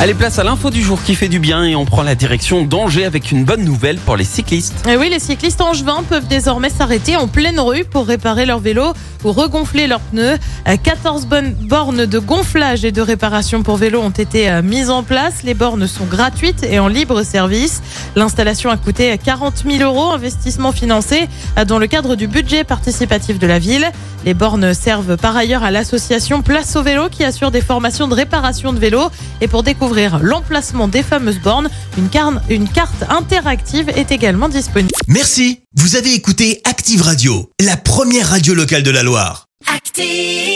Allez, place à l'info du jour qui fait du bien et on prend la direction d'Angers avec une bonne nouvelle pour les cyclistes. Et oui, les cyclistes angevins peuvent désormais s'arrêter en pleine rue pour réparer leur vélo ou regonfler leurs pneus. Euh, 14 bonnes bornes de gonflage et de réparation pour vélo ont été euh, mises en place. Les bornes sont gratuites et en libre service. L'installation a coûté 40 000 euros, investissement financé euh, dans le cadre du budget participatif de la ville. Les bornes servent par ailleurs à l'association Place au vélo qui assure des formations de réparation de vélos. Et pour découvrir l'emplacement des fameuses bornes, une, carne- une carte interactive est également disponible. Merci, vous avez écouté Active Radio, la première radio locale de la Loire. Active.